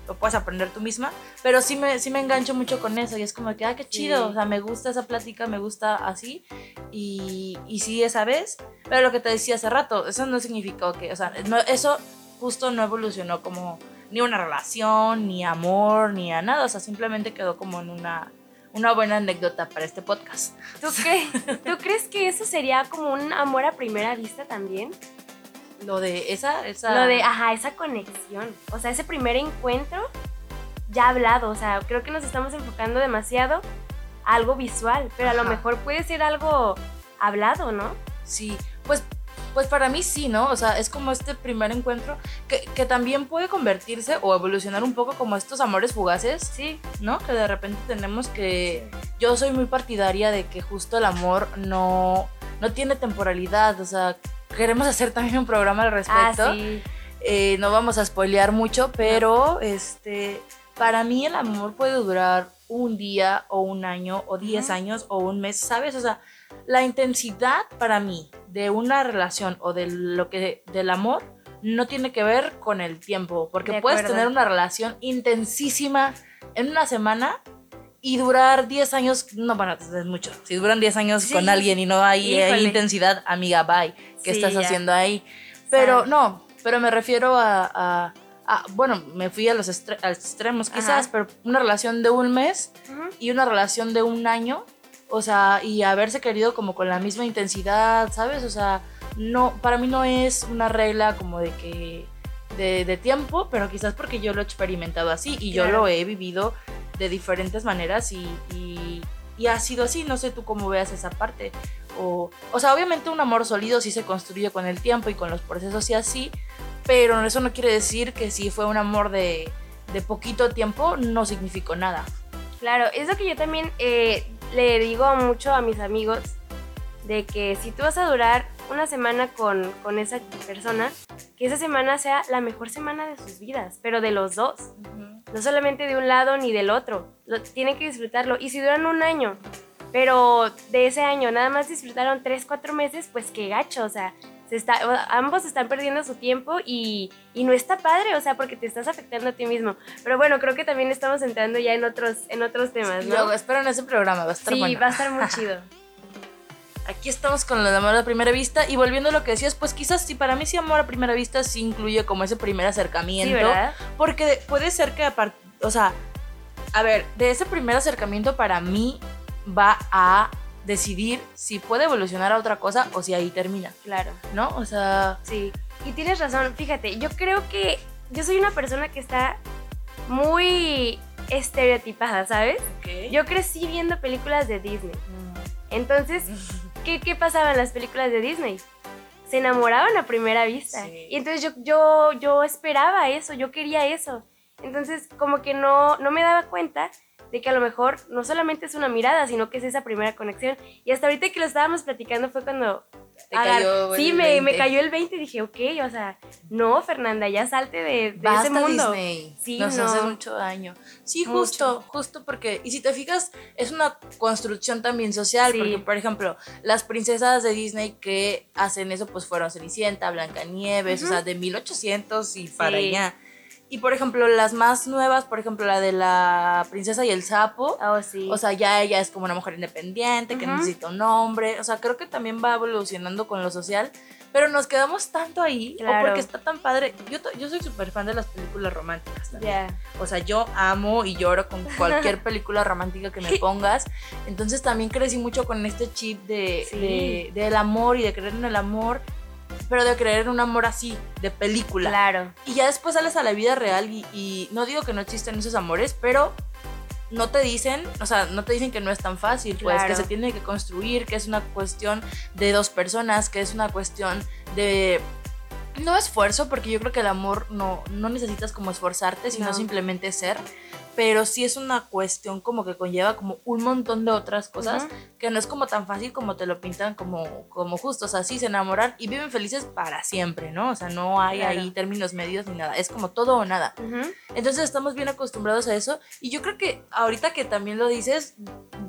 G: lo puedes aprender tú misma, pero sí me, sí me engancho mucho con eso y es como que, ah, qué chido,
F: Sí.
G: o sea, me gusta esa plática, me gusta así y, y sí esa vez, pero lo que te decía hace rato, eso no significó que, o sea, no, eso justo no evolucionó como ni una relación, ni amor, ni a nada, o sea, simplemente quedó como en una, una buena anécdota para este podcast.
F: ¿Tú, crees, ¿Tú crees que eso sería como un amor a primera vista también?
G: Lo de esa, esa...
F: Lo de, ajá, esa conexión. O sea, ese primer encuentro ya hablado. O sea, creo que nos estamos enfocando demasiado a algo visual, pero a lo mejor puede ser algo hablado, ¿no?
G: Sí, pues, pues para mí sí, ¿no? O sea, es como este primer encuentro que, que también puede convertirse o evolucionar un poco como estos amores fugaces,
F: Sí.
G: ¿no? Que de repente tenemos que... Yo soy muy partidaria de que justo el amor no, no tiene temporalidad, o sea, queremos hacer también un programa al respecto.
F: Ah, sí.
G: Eh, no vamos a spoilear mucho, pero este, para mí el amor puede durar un día o un año o 10
F: Ujú.
G: años o un mes, ¿sabes? O sea, la intensidad para mí de una relación o de lo que del amor no tiene que ver con el tiempo, porque
F: De
G: puedes tener una relación intensísima en una semana y durar 10 años, no, bueno, es mucho. Si duran 10 años
F: Sí.
G: con alguien y no hay, hay
F: Híjole.
G: intensidad, amiga, bye. ¿Qué
F: Sí,
G: estás
F: ya.
G: haciendo ahí? Pero no, pero me refiero a, a- a- bueno, me fui a los estre- a los extremos quizás,
F: Ajá.
G: pero una relación de un mes y una relación de un año, o sea, y haberse querido como con la misma intensidad, ¿sabes? O sea, no, para mí no es una regla como de que, de, de tiempo, pero quizás porque yo lo he experimentado así y yo lo he vivido de diferentes maneras y, y, ha sido así, no sé tú cómo veas esa parte. O, o sea, obviamente un amor sólido sí se construye con el tiempo y con los procesos y así, pero eso no quiere decir que si fue un amor de, de poquito tiempo no significó nada.
F: Claro, es que yo también eh, le digo mucho a mis amigos, de que si tú vas a durar una semana con, con esa persona, que esa semana sea la mejor semana de sus vidas, pero de los dos, no solamente de un lado ni del otro, lo, tienen que disfrutarlo. Y si duran un año, pero de ese año nada más disfrutaron tres, cuatro meses, pues qué gacho, o sea, se está, ambos están perdiendo su tiempo y, y no está padre, o sea, porque te estás afectando a ti mismo. Pero bueno, creo que también estamos entrando ya en otros, en otros temas, ¿no?
G: Luego, espero en ese programa, va a estar
F: Sí,
G: bueno.
F: va a estar muy chido.
G: Aquí estamos con lo de amor a primera vista y volviendo a lo que decías, pues quizás sí, para mí sí amor a primera vista sí incluye como ese primer acercamiento.
F: Sí, ¿verdad?
G: Porque puede ser que aparte, o sea, a ver, de ese primer acercamiento para mí va a decidir si puede evolucionar a otra cosa o si ahí termina,
F: Claro.
G: ¿no? O sea,
F: Sí, y tienes razón. Fíjate, yo creo que yo soy una persona que está muy estereotipada, ¿sabes? Yo crecí viendo películas de Disney. Entonces, ¿qué, qué pasaba en las películas de Disney? Se enamoraban a primera vista.
G: Sí.
F: Y entonces yo, yo, yo esperaba eso, yo quería eso. Entonces, como que no, no me daba cuenta de que a lo mejor no solamente es una mirada, sino que es esa primera conexión. Y hasta ahorita que lo estábamos platicando fue cuando...
G: Te cayó
F: sí, me, me
G: 20.
F: cayó el 20 y dije, ok, o sea, no, Fernanda, ya salte de, de
G: Basta
F: ese mundo.
G: Disney.
F: Sí,
G: Nos
F: no.
G: hace mucho daño. Sí,
F: Mucho.
G: justo, justo porque, y si te fijas, es una construcción también social,
F: Sí.
G: porque, por ejemplo, las princesas de Disney que hacen eso, pues fueron Cenicienta, Blancanieves, o
F: Ujú.
G: sea, de 1800 y para
F: Sí.
G: allá. Y, por ejemplo, las más nuevas, por ejemplo, la de la princesa y el sapo,
F: Oh, sí.
G: o sea, ya ella es como una mujer independiente, que
F: Ujú.
G: necesita un hombre. O sea, creo que también va evolucionando con lo social. Pero nos quedamos tanto ahí.
F: Claro.
G: O porque está tan padre. Yo, yo soy súper fan de las películas románticas también.
F: ya.
G: O sea, yo amo y lloro con cualquier película romántica que me pongas. Entonces también crecí mucho con este chip de,
F: Sí.
G: de- del amor y de creer en el amor. Pero de creer en un amor así, de película.
F: Claro.
G: Y ya después sales a la vida real y, y no digo que no existen esos amores, pero no te dicen, o sea, no te dicen que no es tan fácil, pues
F: Claro.
G: que se tiene que construir, que es una cuestión de dos personas, que es una cuestión de no esfuerzo, porque yo creo que el amor no, no necesitas como esforzarte, sino
F: No.
G: simplemente ser, pero sí es una cuestión como que conlleva como un montón de otras cosas
F: Ujú.
G: que no es como tan fácil como te lo pintan como, como justo, o sea, sí se enamoran y viven felices para siempre, ¿no? O sea, no hay
F: Claro.
G: ahí términos medios ni nada, es como todo o nada.
F: Ujú.
G: Entonces estamos bien acostumbrados a eso y yo creo que ahorita que también lo dices,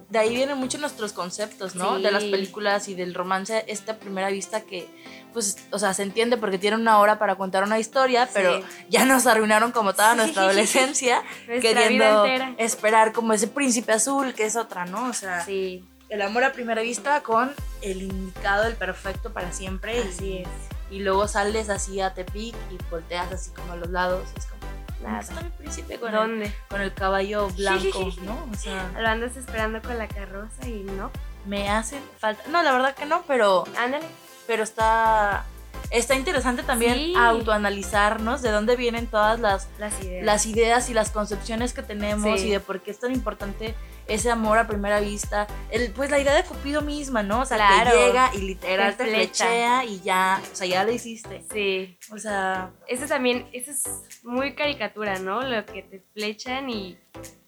G: de ahí vienen muchos nuestros conceptos, ¿no?
F: Sí.
G: De las películas y del romance, esta primera vista que, pues, o sea, se entiende porque tienen una hora para contar una historia, pero ya nos arruinaron como toda
F: Sí.
G: nuestra adolescencia,
F: Nuestra
G: queriendo esperar como ese príncipe azul, que es otra, ¿no? O sea,
F: Sí,
G: el amor a primera vista con el indicado, el perfecto para siempre. y-
F: así es.
G: Y luego sales así a Tepic y volteas así como a los lados. y es como,
F: Nada.
G: ¿dónde está mi príncipe con el,
F: ¿Dónde?
G: con el caballo blanco, no? O sea,
F: Lo andas esperando con la carroza y no.
G: me hacen falta. No, la verdad que no, pero,
F: Ándale.
G: Pero está, está interesante también
F: Sí.
G: autoanalizarnos de dónde vienen todas las,
F: Las ideas.
G: las ideas y las concepciones que tenemos
F: Sí.
G: y de por qué es tan importante ese amor a primera vista. El, pues la idea de Cupido misma, ¿no? O sea,
F: Claro.
G: que llega y literal
F: Te
G: te
F: flecha.
G: flechea y ya, o sea, ya lo hiciste.
F: Sí.
G: O sea,
F: Eso también, eso es muy caricatura, ¿no? Lo que te flechan y,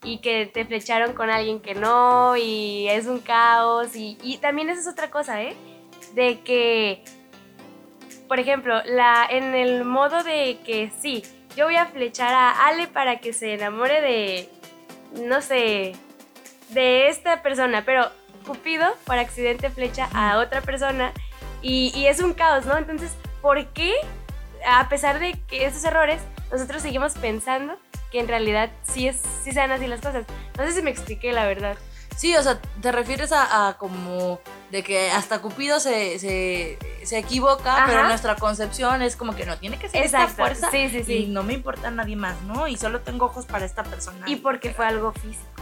F: y que te flecharon con alguien que no y es un caos. Y, y también esa es otra cosa, ¿eh? De que, por ejemplo, la, en el modo de que sí, yo voy a flechar a Ale para que se enamore de, no sé, de esta persona, pero Cupido por accidente flecha a otra persona y, y es un caos, ¿no? Entonces, ¿por qué, a pesar de que esos errores, nosotros seguimos pensando que en realidad sí, es, sí sean así las cosas? No sé si me expliqué la verdad.
G: Sí, o sea, te refieres a, a como de que hasta Cupido se, se, se equivoca,
F: Ajá.
G: pero nuestra concepción es como que no tiene que ser esta
F: Exacto,
G: fuerza.
F: sí, sí, sí.
G: Y no me importa nadie más, ¿no? Y solo tengo ojos para esta persona.
F: Y porque fue algo físico.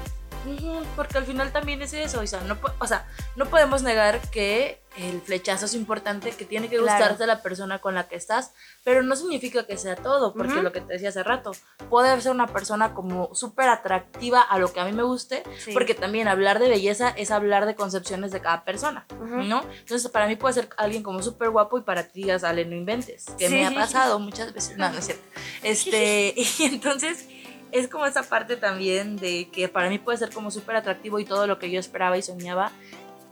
G: Porque al final también es eso, o sea, no, o sea, no podemos negar que el flechazo es importante, que tiene que
F: Claro.
G: gustarte la persona con la que estás, pero no significa que sea todo, porque
F: Ujú.
G: lo que te decía hace rato, puede ser una persona como súper atractiva a lo que a mí me guste,
F: Sí.
G: porque también hablar de belleza es hablar de concepciones de cada persona,
F: Ujú.
G: ¿no? Entonces para mí puede ser alguien como súper guapo y para ti digas, Ale, no inventes, que me
F: Sí.
G: ha pasado muchas veces, no, no es cierto. Este, y entonces es como esa parte también de que para mí puede ser como súper atractivo y todo lo que yo esperaba y soñaba,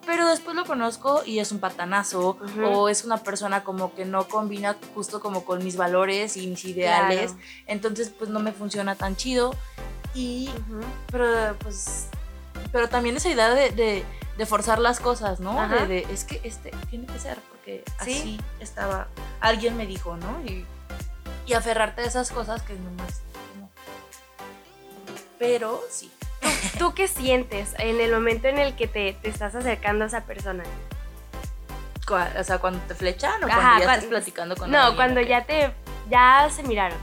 G: pero después lo conozco y es un patanazo o es una persona como que no combina justo como con mis valores y mis ideales,
F: Claro.
G: entonces pues no me funciona tan chido y pero pues pero también esa idea de, de, de forzar las cosas, ¿no? De, de, es que este tiene que ser porque
F: Sí.
G: así estaba alguien me dijo, ¿no? Y, y aferrarte a esas cosas que nomás no. Pero sí.
F: ¿Tú qué sientes en el momento en el que te, te estás acercando a esa persona?
G: O sea, cuando te flechan o
F: Ajá,
G: cuando ya estás platicando con
F: No,
G: alguien,
F: cuando ya te ya se miraron.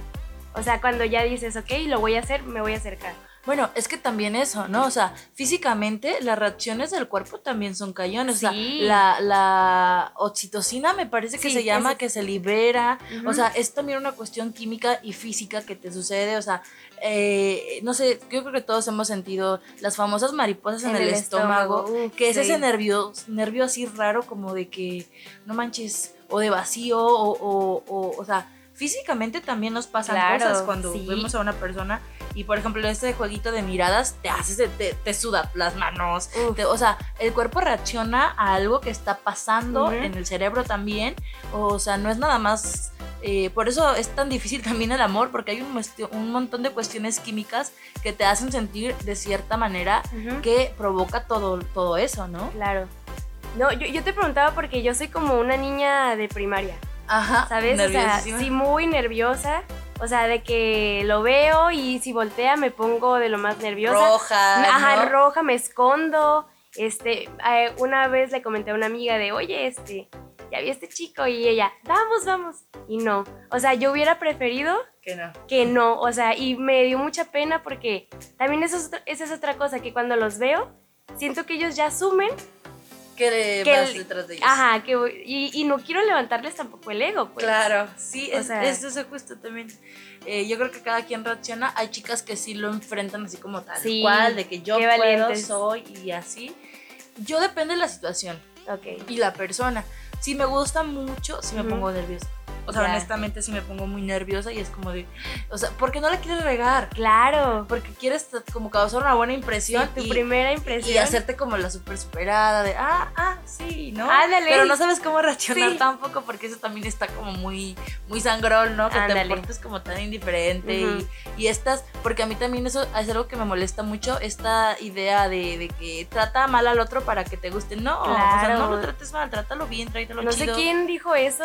F: O sea, cuando ya dices, ok, lo voy a hacer, me voy a acercar.
G: Bueno, es que también eso, ¿no? O sea, físicamente las reacciones del cuerpo también son cañones. O sea,
F: Sí.
G: la, la oxitocina me parece que
F: Sí,
G: se llama, que se libera. O sea, es también una cuestión química y física que te sucede. O sea, eh, no sé, yo creo que todos hemos sentido las famosas mariposas en, el, estómago,
F: Uf,
G: que es
F: sí.
G: ese nervio, nervio así raro como de que, no manches, o de vacío, o, o, o, o sea, físicamente también nos pasan
F: Claro,
G: cosas cuando
F: sí.
G: vemos a una persona y por ejemplo este jueguito de miradas te haces, te, te, suda las manos, te- o sea, el cuerpo reacciona a algo que está pasando en el cerebro también, o sea, no es nada más... eh, por eso es tan difícil también el amor, porque hay un, un montón de cuestiones químicas que te hacen sentir de cierta manera que provoca todo, todo eso, ¿no?
F: Claro. No, yo, yo te preguntaba porque yo soy como una niña de primaria,
G: Ajá.
F: ¿sabes? O sea, sí, muy nerviosa. O sea, de que lo veo y si voltea me pongo de lo más nerviosa.
G: roja.
F: Ajá,
G: ¿no?
F: roja, me escondo. Este, eh, una vez le comenté a una amiga de, oye, este, ya vi a este chico y ella, vamos, vamos. Y no. O sea, yo hubiera preferido
G: Que no.
F: que no. O sea, y me dio mucha pena porque también eso es esa es otra cosa, que cuando los veo, siento que ellos ya asumen
G: Que, de-
F: Que
G: vas
F: el-
G: detrás de ellos.
F: Ajá, que voy- y, y no quiero levantarles tampoco el ego, pues.
G: Claro, sí,
F: O
G: es,
F: sea-
G: es eso justo también. Eh, yo creo que cada quien reacciona. Hay chicas que sí lo enfrentan así como tal
F: Sí,
G: cual, de que yo puedo,
F: valientes.
G: soy y así. Yo depende de la situación
F: Ok.
G: y la persona. Si me gusta mucho, sí me pongo nerviosa. O sea, honestamente sí me pongo muy nerviosa y es como de, o sea, ¿por qué no la quieres regar?
F: Claro.
G: Porque quieres como causar una buena impresión
F: tu
G: y,
F: primera impresión.
G: y hacerte como la super superada de, ah, ah, sí, ¿no?
F: Ándale.
G: Pero no sabes cómo reaccionar
F: Sí.
G: tampoco porque eso también está como muy, muy sangrón, ¿no? Que
F: Ándale.
G: te portes como tan indiferente y, y estas, porque a mí también eso es algo que me molesta mucho, esta idea de, de que trata mal al otro para que te guste. No, o sea, no lo trates mal, trátalo bien, tráetelo
F: No
G: chido.
F: sé quién dijo eso.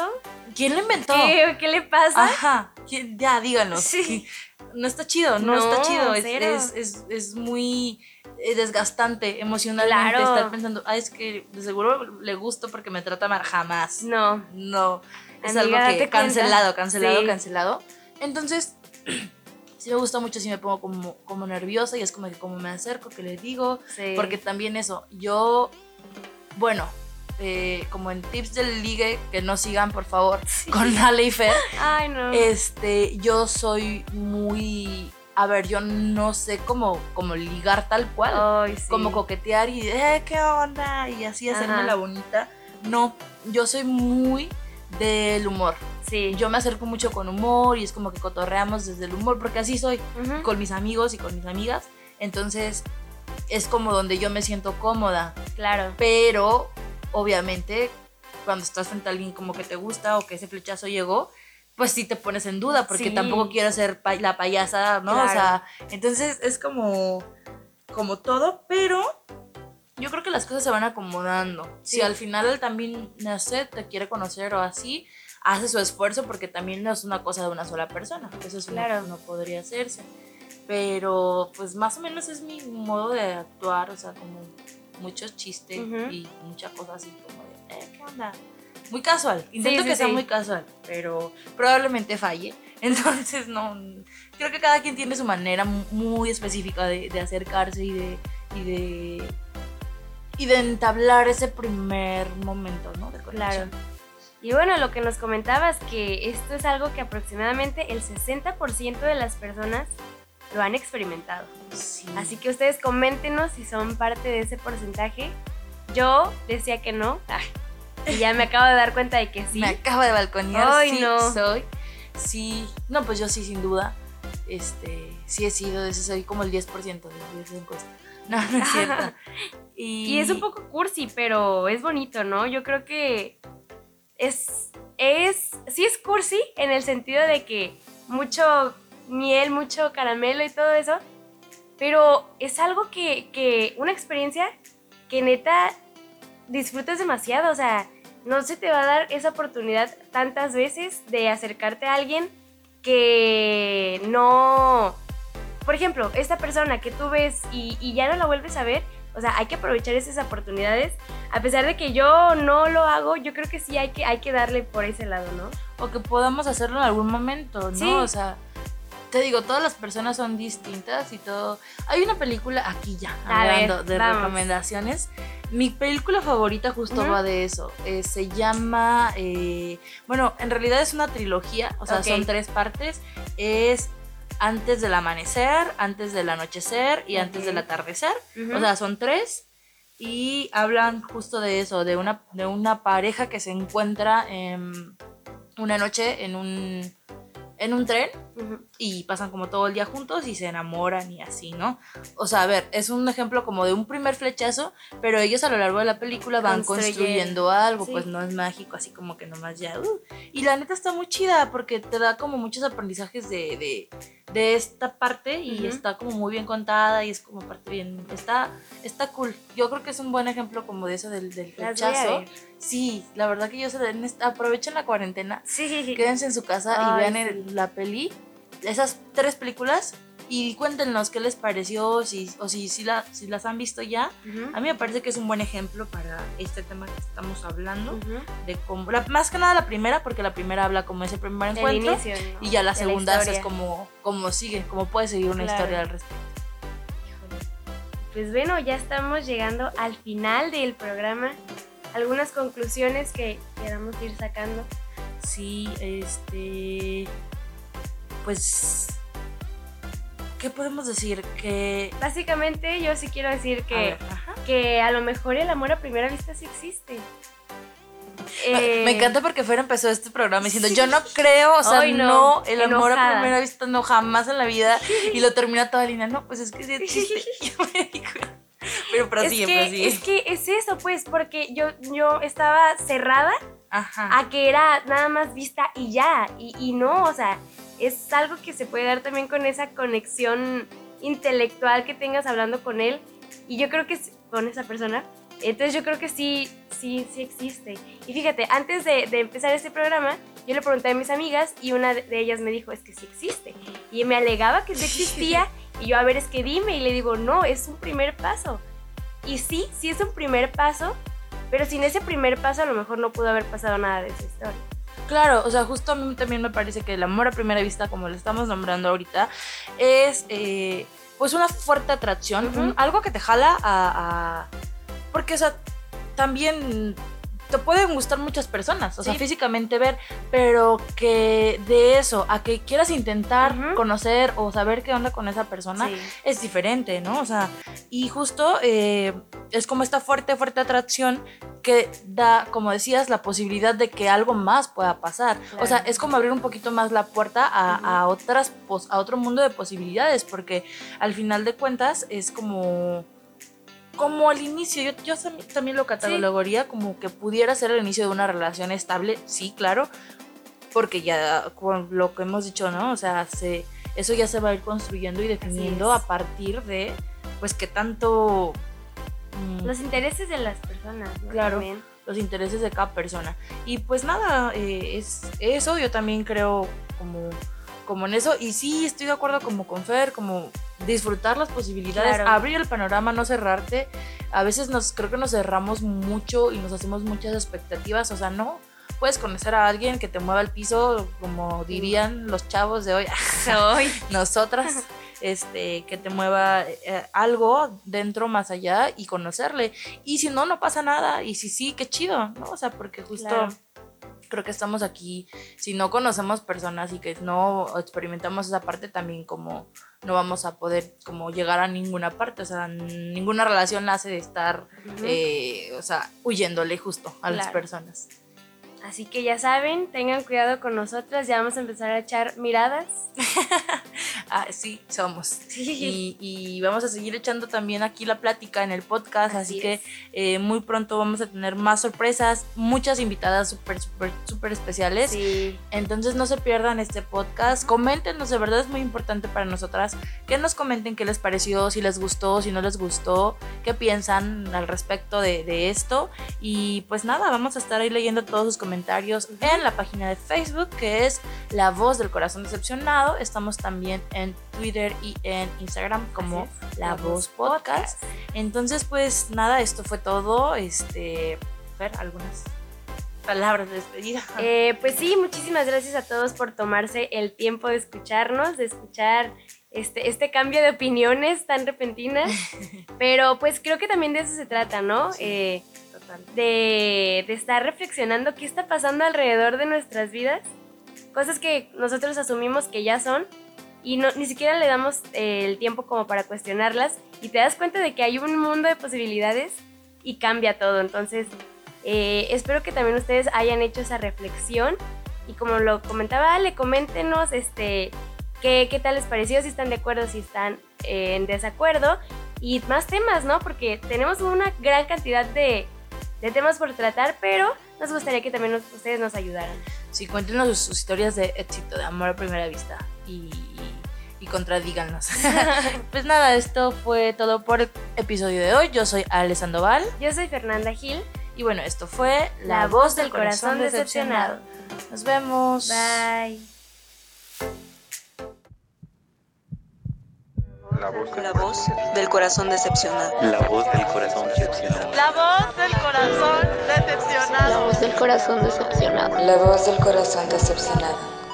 G: ¿Quién lo inventó?
F: ¿Qué, ¿Qué le pasa?
G: Ajá, ya díganos.
F: Sí.
G: No está chido, no,
F: No,
G: está chido. Es, es, es, es muy eh, desgastante emocionalmente
F: Claro.
G: estar pensando, ah, es que de seguro le gusto porque me trata mal. Jamás.
F: No.
G: No. Es
F: Amiga,
G: algo que cancelado, cancelado,
F: Sí.
G: cancelado. Entonces, sí me gusta mucho, sí me pongo como, como nerviosa y es como que como me acerco, que le digo.
F: Sí.
G: Porque también eso, yo, bueno, eh, como en tips del ligue, que no sigan por favor, con Ale y Fer.
F: Ay, no.
G: Este, yo soy muy. A ver, yo no sé cómo, cómo ligar tal cual.
F: Ay, sí.
G: Como coquetear y, eh, ¿qué onda? Y así hacerme
F: Ajá.
G: la bonita. No, yo soy muy del humor.
F: Sí.
G: Yo me acerco mucho con humor y es como que cotorreamos desde el humor, porque así soy con mis amigos y con mis amigas. Entonces, es como donde yo me siento cómoda.
F: Claro.
G: Pero, obviamente, cuando estás frente a alguien como que te gusta o que ese flechazo llegó, pues sí te pones en duda, porque
F: Sí.
G: tampoco quiero ser pa- la payasa, ¿no? O sea, entonces es como, como todo, pero yo creo que las cosas se van acomodando.
F: Sí.
G: Si al final él también, no sé, te quiere conocer o así, hace su esfuerzo porque también no es una cosa de una sola persona, eso es
F: Claro.
G: no podría hacerse. Pero pues más o menos es mi modo de actuar, o sea, como muchos chistes y mucha cosa así como de, eh, ¿qué onda? Muy casual, intento
F: sí,
G: que sea muy casual, pero probablemente falle. Entonces, no, creo que cada quien tiene su manera mu- muy específica de, de acercarse y de, y de y de entablar ese primer momento, ¿no? De conexión.
F: Claro. Y bueno, lo que nos comentabas, que esto es algo que aproximadamente el 60% de las personas lo han experimentado.
G: Sí.
F: Así que ustedes coméntenos si son parte de ese porcentaje. Yo decía que no. ah, y ya me acabo de dar cuenta de que sí.
G: Me acaba de balconear,
F: Ay,
G: sí
F: no.
G: soy. Sí, no, pues yo sí, sin duda. Este, sí he sido, de ese soy como el 10% de esa encuesta. No, no es cierto. Y,
F: Y es un poco cursi, pero es bonito, ¿no? Yo creo que es, es, sí es cursi en el sentido de que mucho miel, mucho caramelo y todo eso, pero es algo que, que una experiencia que neta disfrutas demasiado, o sea, no se te va a dar esa oportunidad tantas veces de acercarte a alguien que no... Por ejemplo, esta persona que tú ves y, y ya no la vuelves a ver, o sea, hay que aprovechar esas oportunidades. A pesar de que yo no lo hago, yo creo que sí hay que, hay que darle por ese lado, ¿no?
G: o que podamos hacerlo en algún momento, ¿no?
F: Sí.
G: O sea, te digo, todas las personas son distintas y todo. Hay una película, aquí ya,
F: A ver,
G: hablando de
F: vamos.
G: recomendaciones. Mi película favorita justo va de eso. Eh, se llama, eh, bueno, en realidad es una trilogía, o sea, son tres partes. Es antes del amanecer, antes del anochecer y antes del atardecer. O sea, son tres. Y hablan justo de eso, de una, de una pareja que se encuentra em, una noche en un, en un tren Y pasan como todo el día juntos y se enamoran y así, ¿no? O sea, a ver, es un ejemplo como de un primer flechazo, pero ellos a lo largo de la película van
F: Construyen.
G: construyendo algo,
F: Sí.
G: pues no es mágico, así como que nomás ya. uh. Y la neta está muy chida porque te da como muchos aprendizajes de, de, de esta parte y está como muy bien contada y es como parte bien. Está, está cool. Yo creo que es un buen ejemplo como de eso del, del flechazo. Sí, la verdad que yo se aprovechen la cuarentena
F: Sí.
G: quédense en su casa y vean
F: sí.
G: el- la peli, esas tres películas, y cuéntenos qué les pareció, si, o si, si, la, si las han visto ya. A mí me parece que es un buen ejemplo para este tema que estamos hablando, de cómo, la- más que nada la primera, porque la primera habla como ese primer
F: El
G: encuentro,
F: inicio, ¿no?
G: y ya la
F: De
G: segunda es como, como sigue, como puede seguir una
F: Claro.
G: historia al respecto.
F: Pues bueno, ya estamos llegando al final del programa. Algunas conclusiones que queramos ir sacando.
G: Sí, este, pues, ¿qué podemos decir? Que...
F: Básicamente yo sí quiero decir
G: a
F: que,
G: ver, ajá.
F: que a lo mejor el amor a primera vista sí existe. Eh,
G: Me encanta porque Fer empezó este programa diciendo, yo no creo, o sea,
F: no,
G: no, el amor a primera vista no, jamás en la vida. Y lo termina toda línea, no, pues es que sí existe. Y yo me digo, pero prosigue,
F: es que,
G: prosigue.
F: es que es eso, pues, porque yo, yo estaba cerrada
G: Ajá.
F: a que era nada más vista y ya. Y, y no, o sea, es algo que se puede dar también con esa conexión intelectual que tengas hablando con él. Y yo creo que con esa persona. Entonces yo creo que sí, sí, sí existe. Y fíjate, antes de, de empezar este programa, yo le pregunté a mis amigas y una de de ellas me dijo, es que sí existe. Y me alegaba que sí existía. Y yo, a ver, es que dime. Y le digo, no, es un primer paso. Y sí, sí es un primer paso, pero sin ese primer paso a lo mejor no pudo haber pasado nada de esa historia.
G: Claro, o sea, justo a mí también me parece que el amor a primera vista, como lo estamos nombrando ahorita, es eh, pues una fuerte atracción, un- algo que te jala a, a- Porque, o sea, también te pueden gustar muchas personas, o sea, físicamente ver, pero que de eso a que quieras intentar conocer o saber qué onda con esa persona,
F: Sí.
G: es diferente, ¿no? O sea, y justo eh, es como esta fuerte, fuerte atracción que da, como decías, la posibilidad de que algo más pueda pasar. O sea, es como abrir un poquito más la puerta a, a otras, a otro mundo de posibilidades, porque al final de cuentas es como... Como al inicio, yo, yo también lo catalogaría como que pudiera ser el inicio de una relación estable, sí, claro, porque ya con lo que hemos dicho, ¿no? O sea, se, eso ya se va a ir construyendo y definiendo a partir de, pues, qué tanto mm,
F: Los intereses de las personas, ¿no?
G: Claro.
F: También.
G: los intereses de cada persona. Y pues nada, eh, es eso, yo también creo como, como en eso. Y sí, estoy de acuerdo como con Fer, como disfrutar las posibilidades,
F: Claro.
G: abrir el panorama, no cerrarte. A veces nos creo que nos cerramos mucho y nos hacemos muchas expectativas, o sea, no. Puedes conocer a alguien que te mueva el piso, como dirían los chavos de hoy, nosotras, este, que te mueva eh, algo dentro, más allá y conocerle. Y si no, no pasa nada. Y si sí, qué chido, ¿no? O sea, porque justo
F: Claro.
G: Creo que estamos aquí, si no conocemos personas y que no experimentamos esa parte, también como no vamos a poder como llegar a ninguna parte. O sea, ninguna relación nace de estar, eh, o sea, huyéndole justo a las personas.
F: Así que ya saben, tengan cuidado con nosotras, ya vamos a empezar a echar miradas.
G: Ah, sí, somos. Y, y vamos a seguir echando también aquí la plática en el podcast, así,
F: Así
G: que eh, muy pronto vamos a tener más sorpresas, muchas invitadas súper, súper, súper especiales.
F: Sí.
G: Entonces no se pierdan este podcast, coméntenos, de verdad es muy importante para nosotras que nos comenten qué les pareció, si les gustó, si no les gustó, qué piensan al respecto de, de esto. Y pues nada, vamos a estar ahí leyendo todos sus comentarios en la página de Facebook que es La Voz del Corazón Decepcionado. Estamos también en Twitter y en Instagram como La, Voz Podcast. Entonces pues nada, esto fue todo. Este, Fer, algunas palabras de despedida.
F: Eh, pues sí, muchísimas gracias a todos por tomarse el tiempo de escucharnos, de escuchar este, este cambio de opiniones tan repentinas. Pero pues creo que también de eso se trata, ¿no? Eh,
G: Total.
F: de, de estar reflexionando qué está pasando alrededor de nuestras vidas. Cosas que nosotros asumimos que ya son y no, ni siquiera le damos eh, el tiempo como para cuestionarlas y te das cuenta de que hay un mundo de posibilidades y cambia todo. Entonces, eh, espero que también ustedes hayan hecho esa reflexión y como lo comentaba Ale, coméntenos este, qué, qué tal les pareció, si están de acuerdo, si están eh, en desacuerdo y más temas, ¿no? Porque tenemos una gran cantidad de, de temas por tratar, pero nos gustaría que también nos- ustedes nos ayudaran.
G: Sí, cuéntenos sus, historias de éxito, de amor a primera vista y, y contradíganos. pues nada, esto fue todo por el episodio de hoy. Yo soy Ale Sandoval
F: Yo soy Fernanda Gil,
G: y bueno, esto fue
F: la, voz del corazón decepcionado.
G: Nos vemos.
F: Bye.
B: La voz,
A: La voz del corazón decepcionado.
B: la voz del corazón decepcionado.
C: La voz del corazón
D: La
C: decepcionado.
D: voz del corazón decepcionado.
E: La voz del corazón decepcionado.